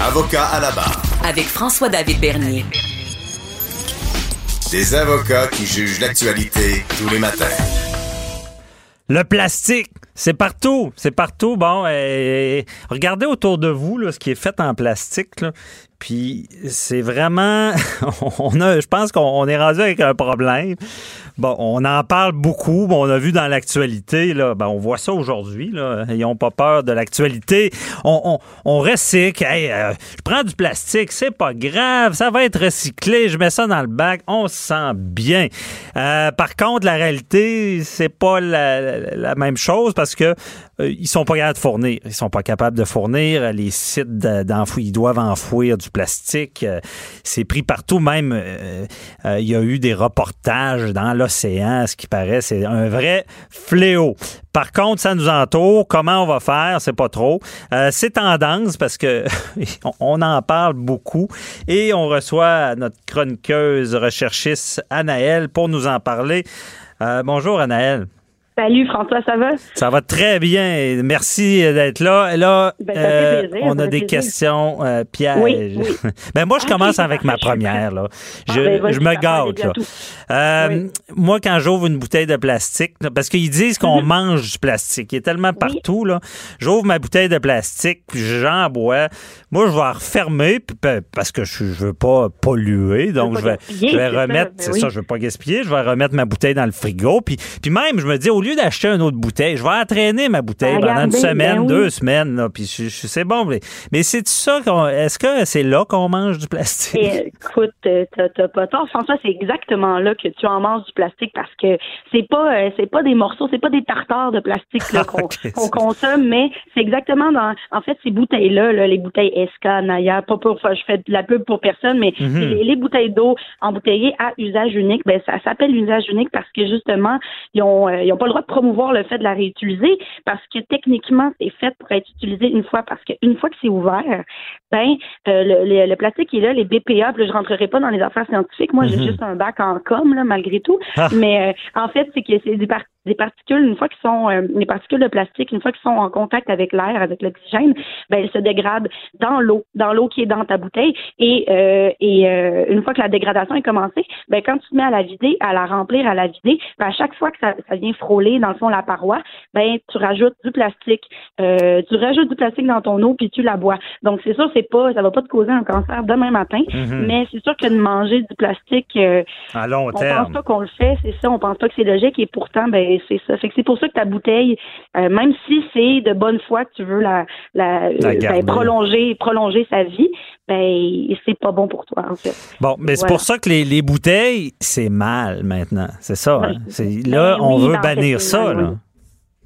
Avocat à la barre. Avec François-David Bernier. Des avocats qui jugent l'actualité tous les matins. Le plastique, c'est partout, c'est partout. Bon, et, regardez autour de vous là, ce qui est fait en plastique. Là. Puis c'est vraiment, on a, je pense qu'on est rendu avec un problème. Bon, on en parle beaucoup. Bon, on a vu dans l'actualité, là, ben, on voit ça aujourd'hui. Là, ils pas peur de l'actualité. On, on, on recycle. Euh, je prends du plastique, c'est pas grave, ça va être recyclé. Je mets ça dans le bac, on se sent bien. Euh, par contre, la réalité, c'est pas la, la, même chose parce que ils sont pas capables de fournir. Ils sont pas capables de fournir. Les sites d'enfouir, ils doivent enfouir du plastique. Euh, c'est pris partout. Même, euh, il y a eu des reportages dans l'océan, ce qui paraît, c'est un vrai fléau. Par contre, ça nous entoure. Comment on va faire? C'est pas trop. c'est tendance parce que on en parle beaucoup et on reçoit notre chroniqueuse recherchiste Anaëlle pour nous en parler. bonjour Anaëlle. Salut François, ça va? Ça va très bien. Merci d'être là. Là, ben, euh, on a des questions euh, pièges. Oui, ben, moi, je ah, commence avec ma première. Là. Ah, je, ben, je me gâte. Là. Euh, moi, quand j'ouvre une bouteille de plastique, parce qu'ils disent qu'on mhm. mange du plastique, il est tellement partout. là. J'ouvre ma bouteille de plastique, puis j'en bois. Moi, je vais la refermer parce que je, je veux pas polluer. Donc, je vais, je vais remettre, c'est ça, je veux pas gaspiller. Je vais remettre ma bouteille dans le frigo. Puis, puis même, je me dis, au lieu d'acheter une autre bouteille, je vais entraîner ma bouteille pendant une semaine, ben deux semaines, là, puis c'est bon. Mais, c'est ça est-ce que c'est là qu'on mange du plastique? Eh, écoute, t'as pas tort, François, c'est exactement là que tu en manges du plastique parce que c'est pas euh, c'est pas des morceaux, c'est pas des tartares de plastique qu'on consomme, mais c'est exactement dans en fait ces bouteilles-là, les bouteilles Esca, Naya, pas pour je fais de la pub pour personne, mais mm-hmm. les, bouteilles d'eau embouteillées à usage unique, ben ça s'appelle usage unique parce que justement, ils ont euh, ils ont pas le droit de promouvoir le fait de la réutiliser parce que techniquement, c'est fait pour être utilisé une fois parce qu'une fois que c'est ouvert, ben euh, le, le, plastique est là, les BPA, puis là, je rentrerai pas dans les affaires scientifiques. Moi, j'ai mhm. juste un bac en com, là, malgré tout. Ah. Mais euh, en fait, c'est que c'est des, des particules, une fois qu'ils sont euh, les particules de plastique, une fois qu'ils sont en contact avec l'air, avec l'oxygène, ben elles se dégradent dans l'eau, dans l'eau qui est dans ta bouteille. Et, et une fois que la dégradation est commencée, ben quand tu te mets à la vider, à la remplir, à la vider, ben, à chaque fois que ça, ça vient frôler dans le fond la paroi, ben tu rajoutes du plastique, euh, tu rajoutes du plastique dans ton eau puis tu la bois. Donc c'est sûr c'est pas ça va pas te causer un cancer demain matin, mhm. mais c'est sûr que de manger du plastique euh, à long terme. On pense pas qu'on le fait, c'est ça, on pense pas que c'est logique et pourtant ben c'est ça. Fait que c'est pour ça que ta bouteille euh, même si c'est de bonne foi que tu veux la, la, ben, prolonger prolonger sa vie, ben c'est pas bon pour toi en fait. Bon, mais c'est pour ça que les, les bouteilles c'est mal maintenant, c'est ça. Hein? là ben on veut bannir ça, là.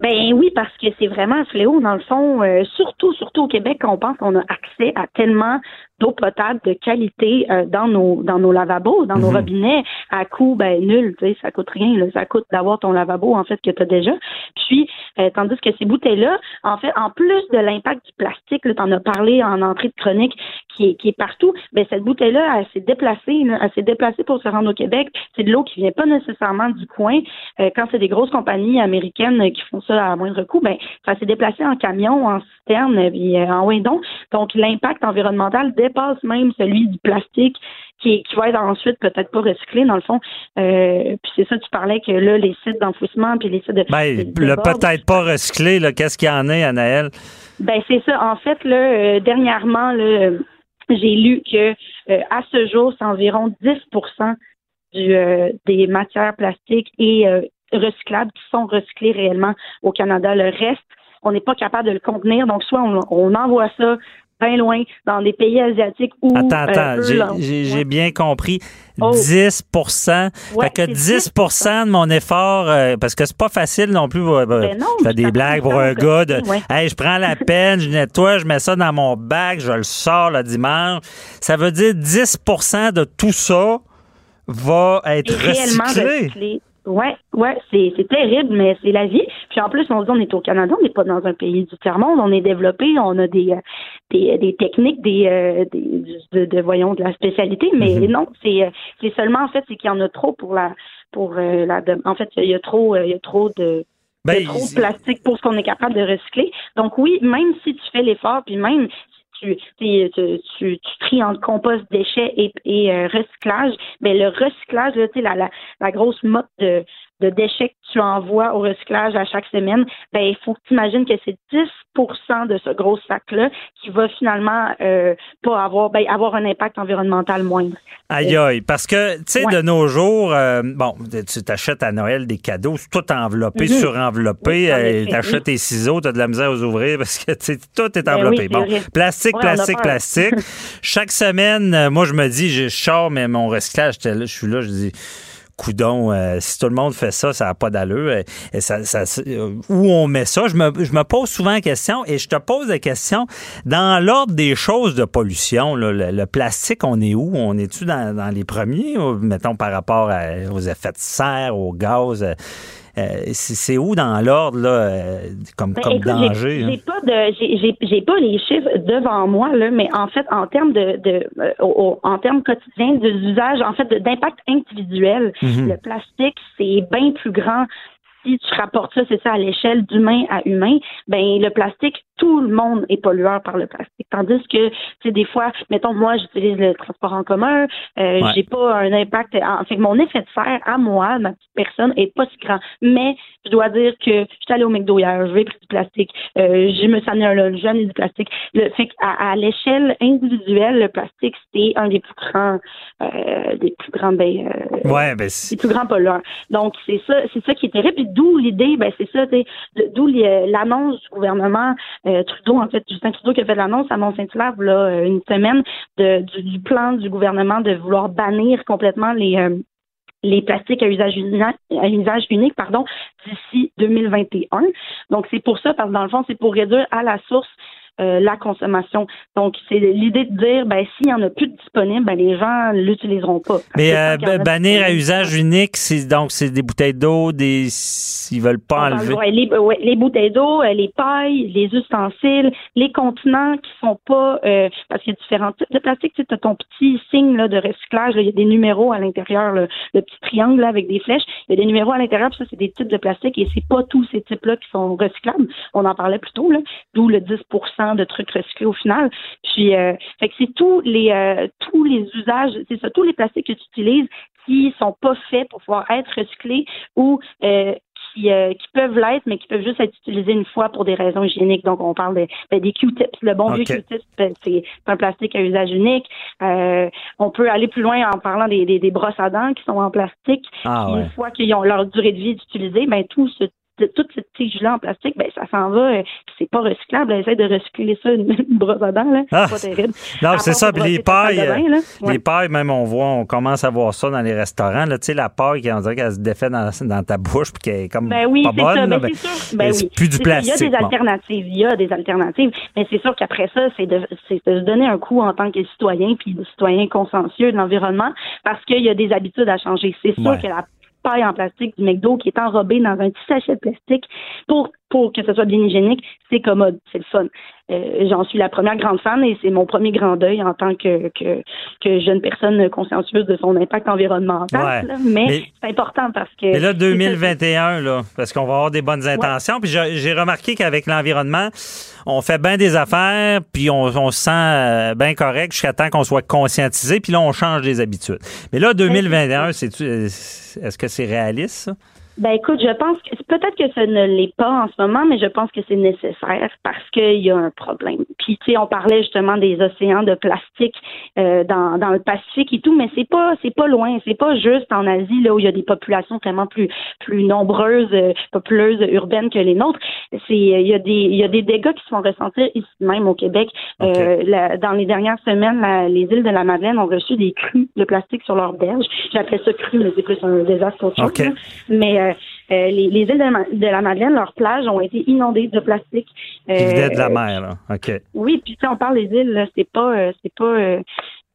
Ben oui, parce que c'est vraiment un fléau, dans le fond, euh, surtout, surtout au Québec, on pense qu'on a accès à tellement d'eau potable de qualité euh, dans nos dans nos lavabos, dans nos mhm. robinets, à coût ben nul, tu sais, ça coûte rien, là, ça coûte d'avoir ton lavabo en fait que tu as déjà. Puis euh, tandis que ces bouteilles-là, en fait, en plus de l'impact du plastique, tu en as parlé en entrée de chronique, qui est, qui est partout, ben cette bouteille-là, elle s'est déplacée, elle s'est déplacée pour se rendre au Québec. C'est de l'eau qui vient pas nécessairement du coin. Euh, quand c'est des grosses compagnies américaines qui font ça à moindre coût, ben ça s'est déplacé en camion, en citerne, puis en windon. Donc l'impact environnemental dépasse même celui du plastique qui, qui va être ensuite peut-être pas recyclé dans le fond. Euh, puis c'est ça, tu parlais que là, les sites d'enfouissement puis les sites de. Ben, le peut-être pas recyclé, là, qu'est-ce qu'il y en a, Anaël? Ben c'est ça. En fait, là, euh, dernièrement, là, j'ai lu que euh, à ce jour, c'est environ 10 du, des matières plastiques et recyclables qui sont recyclées réellement au Canada. Le reste, on n'est pas capable de le contenir. Donc, soit on, envoie ça bien loin, dans des pays asiatiques où. Attends, attends, j'ai bien compris. 10 Fait que 10% de mon effort, parce que c'est pas facile non plus. Ben je fais des blagues pour un gars de. Hey, je prends la peine, je nettoie, je mets ça dans mon bac, je le sors le dimanche. Ça veut dire 10% de tout ça va être recyclé. Ouais, ouais, c'est, c'est terrible, mais c'est la vie. Puis en plus, on se dit on est au Canada, on n'est pas dans un pays du tiers monde, on est développé, on a des euh, des, des techniques, des, euh, des de, voyons de la spécialité, mais mm-hmm. non, c'est euh, c'est seulement en fait c'est qu'il y en a trop pour la pour la en fait il y a trop il y a trop de ben, trop de plastique pour ce qu'on est capable de recycler. Donc oui, même si tu fais l'effort, puis même tu, tu, tu, tries entre compost, déchets et, et euh, recyclage, mais le recyclage, là, la, la, la grosse motte de, de déchets que tu envoies au recyclage à chaque semaine, ben il faut que tu imagines que c'est 10 de ce gros sac-là qui va finalement euh, pas avoir ben, avoir un impact environnemental moindre. Aïe aïe, parce que tu sais de nos jours, euh, bon, tu t'achètes à Noël des cadeaux, tout enveloppé, mm-hmm. surenveloppé, euh, tu achètes tes ciseaux, tu as de la misère aux ouvrir parce que tout est ben enveloppé. bon, plastique, plastique, plastique. Chaque semaine, moi je me dis, je sors mais mon recyclage, je suis là, je dis coudon, euh, si tout le monde fait ça, ça n'a pas d'allure. Et, euh, où on met ça? Je me, je me pose souvent la question et je te pose la question dans l'ordre des choses de pollution. le, plastique, on est où? On est-tu dans, les premiers, mettons, par rapport aux effets de serre, au gaz? Euh, c'est où dans l'ordre là, euh, comme, ben, comme danger? J'ai pas de, j'ai pas les chiffres devant moi là, mais en fait en termes de, de euh, en termes quotidiens d'usage, en fait d'impact individuel, mhm. le plastique c'est bien plus grand si tu rapportes ça, c'est ça, à l'échelle d'humain à humain, ben le plastique, tout le monde est pollueur par le plastique. Tandis que, tu sais, des fois, mettons, moi, j'utilise le transport en commun, euh, j'ai pas un impact. En fait, mon effet de serre à moi, ma petite personne, est pas si grand. Mais je dois dire que je suis allée au McDo hier, je vais pris du plastique, euh, je me suis amené un lunch, j'ai du plastique. Le fait qu'à à, l'échelle individuelle, le plastique, c'était un des plus grands, euh, des plus grands, ben, euh, ouais, ben des plus grands pollueurs. Donc, c'est ça, c'est ça qui est terrible. Puis d'où l'idée, ben, c'est ça, d'où l'annonce du gouvernement Trudeau, en fait, Justin Trudeau qui a fait l'annonce à Mont-Saint-Hilaire, là, euh, une semaine, de, du, plan du gouvernement de vouloir bannir complètement les euh, les plastiques à usage, unique, à usage unique pardon, d'ici 2021. Donc, c'est pour ça, parce que dans le fond, c'est pour réduire à la source euh, la consommation. Donc, c'est l'idée de dire, ben, s'il n'y en a plus de disponible, ben, les gens l'utiliseront pas. Mais euh, bannir à usage unique, c'est donc c'est des bouteilles d'eau, des s'ils veulent pas enlever. les, les, bouteilles d'eau, euh, les pailles, les ustensiles, les contenants qui sont pas parce qu'il y a différents types de plastique. Tu as ton petit signe là, de recyclage. il y a des numéros à l'intérieur, le, petit triangle là, avec des flèches. Il y a des numéros à l'intérieur. Ça, c'est des types de plastique et c'est pas tous ces types-là qui sont recyclables. On en parlait plus tôt, là, d'où le 10 de trucs recyclés au final. Puis, euh, fait que c'est tous les euh, tous les usages, c'est ça, tous les plastiques que tu utilises qui sont pas faits pour pouvoir être recyclés ou euh, qui, qui, peuvent l'être, mais qui peuvent juste être utilisés une fois pour des raisons hygiéniques. Donc, on parle ben, des Q-tips. Le bon vieux Q-tips, ben, c'est un plastique à usage unique. on peut aller plus loin en parlant des, des, brosses à dents qui sont en plastique. Ah, une fois qu'ils ont leur durée de vie d'utiliser, ben tout ce toute cette tige-là en plastique, ben ça s'en va, euh, c'est pas recyclable. Essaye de recycler ça une, brosse à dents, là. C'est ah. pas terrible. Non, c'est ça. les pailles, les pailles, même on voit, on commence à voir ça dans les restaurants. Tu sais, la paille qui on dirait qu'elle se défait dans, dans ta bouche puis qu'elle est comme ben oui, pas bonne. Ça, ben, ben c'est plus du plastique. Il y a des alternatives. Il y a des alternatives. Mais c'est sûr qu'après ça, c'est de, de, se donner un coup en tant que citoyen puis de citoyen consciencieux de l'environnement parce qu'il y a des habitudes à changer. C'est sûr que la paille en plastique du McDo qui est enrobée dans un petit sachet de plastique pour, pour que ce soit bien hygiénique, c'est commode, c'est le fun. Euh, j'en suis la première grande fan et c'est mon premier grand deuil en tant que, que, que jeune personne consciencieuse de son impact environnemental. mais, c'est important parce que. Mais là, 2021, là, parce qu'on va avoir des bonnes intentions. Puis j'ai remarqué qu'avec l'environnement, on fait bien des affaires, puis on, on se sent euh, bien correct jusqu'à temps qu'on soit conscientisé, puis là, on change des habitudes. Mais là, 2021, c'est est-ce que c'est réaliste, ça? Ben écoute, je pense que peut-être que ça ne l'est pas en ce moment, mais je pense que c'est nécessaire parce qu'il y a un problème. Puis tu sais, on parlait justement des océans de plastique euh, dans, dans le Pacifique et tout, mais c'est pas c'est pas loin, c'est pas juste en Asie là où il y a des populations vraiment plus plus nombreuses, euh, populeuses urbaines que les nôtres. C'est il y a des il y a des dégâts qui se font ressentir ici même au Québec. Euh, dans les dernières semaines, les îles de la Madeleine ont reçu des crues de plastique sur leurs berges. J'appelle ça cru, mais c'est plus un désastre autre chose. Mais euh, les, les, îles de, la Madeleine, leurs plages ont été inondées de plastique. Euh, Qui de la mer, là. OK. Oui, puis si on parle des îles, c'est pas c'est pas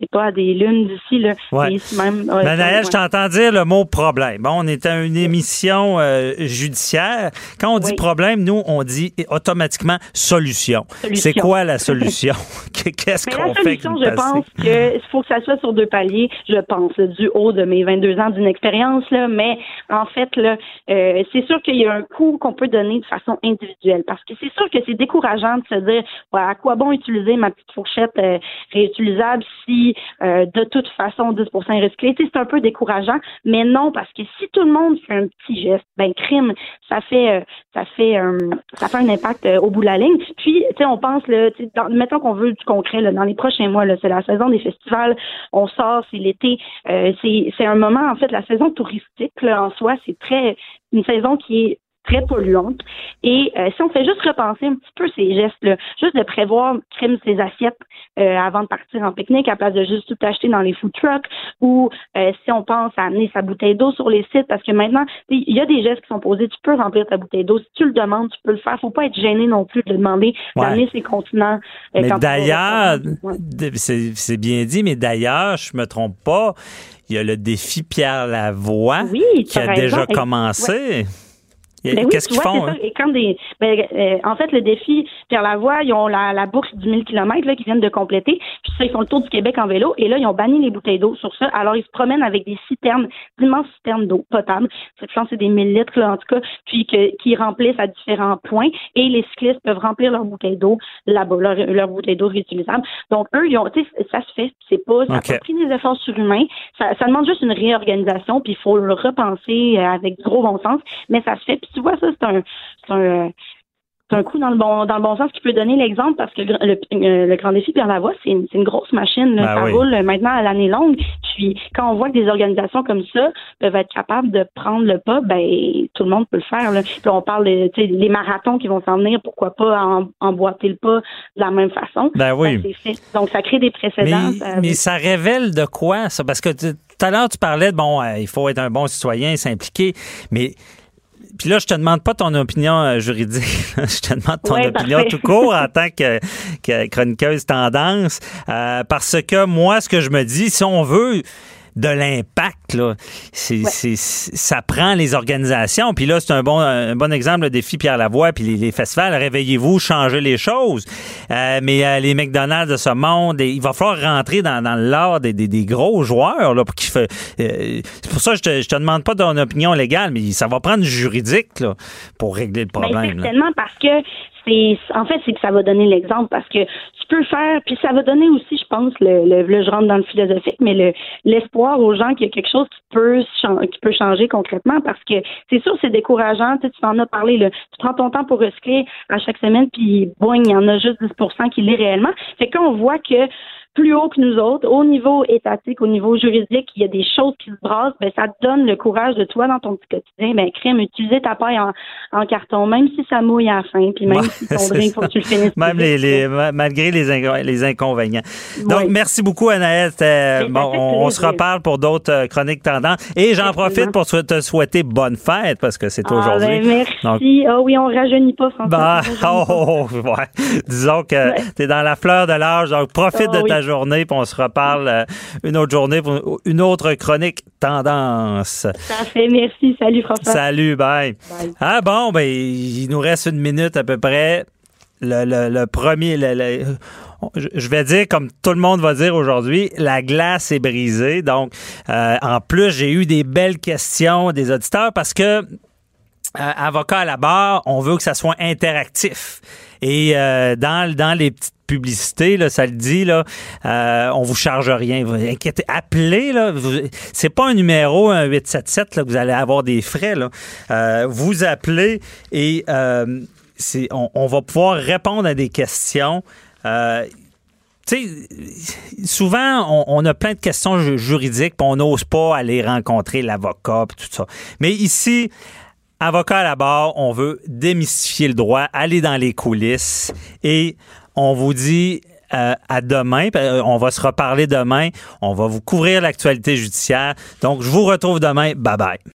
c'est pas à des lunes d'ici là. Ouais. Même. Ouais, ben, je t'entends dire le mot problème. Bon, on est à une émission euh, judiciaire. Quand on dit problème, nous on dit automatiquement solution. C'est quoi la solution? Qu'est-ce qu'on fait La solution, je pense qu'il faut que ça soit sur deux paliers. Je pense du haut de mes 22 ans d'une expérience là, mais en fait là, euh, c'est sûr qu'il y a un coût qu'on peut donner de façon individuelle parce que c'est sûr que c'est décourageant de se dire à quoi bon utiliser ma petite fourchette euh, réutilisable si euh, de toute façon 10 est recyclé. c'est un peu décourageant, mais non, parce que si tout le monde fait un petit geste, ben crime, ça fait euh, ça fait euh, ça fait un impact au bout de la ligne. Puis, tu sais, on pense mettons qu'on veut du concret là, dans les prochains mois, c'est la saison des festivals, on sort, c'est l'été, c'est c'est un moment en fait la saison touristique en soi, c'est très une saison qui est très polluante. Et euh, si on fait juste repenser un petit peu ces gestes-là, juste de prévoir crème ses assiettes euh, avant de partir en pique-nique à place de juste tout acheter dans les food trucks, ou euh, si on pense à amener sa bouteille d'eau sur les sites, parce que maintenant, il y a des gestes qui sont posés, tu peux remplir ta bouteille d'eau. Si tu le demandes, tu peux le faire. Faut pas être gêné non plus de demander d'amener ses contenants. mais d'ailleurs, c'est bien dit, mais d'ailleurs, je me trompe pas, il y a le défi Pierre Lavoie qui a déjà commencé. Ben Qu'est-ce qu'ils font? Hein? quand des, ben, euh, en fait, le défi Pierre Lavoie, ils ont la, la boucle du 1000 km là, qu'ils viennent de compléter. Puis ça, ils font le tour du Québec en vélo. Et là, ils ont banni les bouteilles d'eau sur ça. Alors, ils se promènent avec des citernes, d'immenses citernes d'eau potable. Cette chance, c'est des 1000 litres, là, en tout cas, puis que, qui remplissent à différents points. Et les cyclistes peuvent remplir leur bouteille d'eau là-bas, leur, leur bouteille d'eau réutilisable. Donc, eux, ils ont, ça se fait. C'est pas, ça a pris des efforts surhumains. Ça, ça demande juste une réorganisation, puis il faut le repenser euh, avec gros bon sens. Mais ça se fait tu vois, ça, c'est un, c'est un, c'est un coup dans le bon dans le bon sens qui peut donner l'exemple parce que le, le, le Grand Défi Pierre Lavoie, c'est une, c'est une grosse machine. Ben ça roule maintenant à l'année longue. Puis quand on voit que des organisations comme ça peuvent être capables de prendre le pas, ben tout le monde peut le faire. Là. Puis on parle de les marathons qui vont s'en venir, pourquoi pas en, emboîter le pas de la même façon. Ben oui. Donc ça crée des précédents. Mais, ça révèle de quoi ça? Parce que tout à l'heure tu parlais de bon, euh, il faut être un bon citoyen, s'impliquer, mais puis là, je te demande pas ton opinion euh, juridique. je te demande ton opinion tout court en tant que, chroniqueuse tendance. Euh, parce que moi, ce que je me dis, si on veut de l'impact. Là. C'est, c'est, ça prend les organisations. Puis là, c'est un bon, un bon exemple, le défi Pierre Lavoie, puis les, festivals. Réveillez-vous, changez les choses. Euh, mais euh, les McDonald's de ce monde, il va falloir rentrer dans, dans l'art des, des, des, gros joueurs. Là, pour qu'il fait, euh, c'est pour ça que je te, je te demande pas ton opinion légale, mais ça va prendre juridique là, pour régler le ben, problème. certainement, parce que en fait c'est que ça va donner l'exemple parce que tu peux faire puis ça va donner aussi je pense le, le, je rentre dans le philosophique mais le l'espoir aux gens qu'il y a quelque chose qui peut qui peut changer concrètement parce que c'est sûr c'est décourageant. Tu en as parlé tu prends ton temps pour recycler à chaque semaine puis bon il y en a juste 10% qui l'est réellement. Fait qu'on voit que plus haut que nous autres, au niveau étatique, au niveau juridique, il y a des choses qui se brassent, ben, ça te donne le courage de toi dans ton petit quotidien, ben, crème, utiliser ta paille en, carton, même si ça mouille à la fin, puis même si ton drink, faut que tu le finisses. Même les, malgré les, les inconvénients. Donc, merci beaucoup, Anaël. bon, on, se reparle pour d'autres euh, chroniques tendances. Et j'en profite pour te souhaiter bonne fête, parce que c'est ah, aujourd'hui. Ben, merci. Ah oui, on rajeunit pas, François. Bah, oh, ouais. Disons que tu es dans la fleur de l'âge, donc profite ah de ta journée, puis on se reparle euh, une autre journée pour une autre chronique tendance. Ça fait, merci. Salut François. Salut, bye. Ah bon, ben il nous reste une minute à peu près. Le, premier, je vais dire comme tout le monde va dire aujourd'hui, la glace est brisée. Donc, euh, en plus, j'ai eu des belles questions des auditeurs parce que euh, avocat à la barre, on veut que ça soit interactif. Et dans, dans les petites publicité, ça le dit, là, euh, on vous charge rien. Vous inquiétez, appelez, là. C'est pas un numéro, un 877, là, que vous allez avoir des frais. Euh, vous appelez et euh, on, va pouvoir répondre à des questions. Tu sais, souvent, on, a plein de questions juridiques, puis on n'ose pas aller rencontrer l'avocat, tout ça. Mais ici, avocat à la barre, on veut démystifier le droit, aller dans les coulisses, et on vous dit euh, à demain. Euh, on va se reparler demain. On va vous couvrir l'actualité judiciaire. Donc, je vous retrouve demain. Bye bye.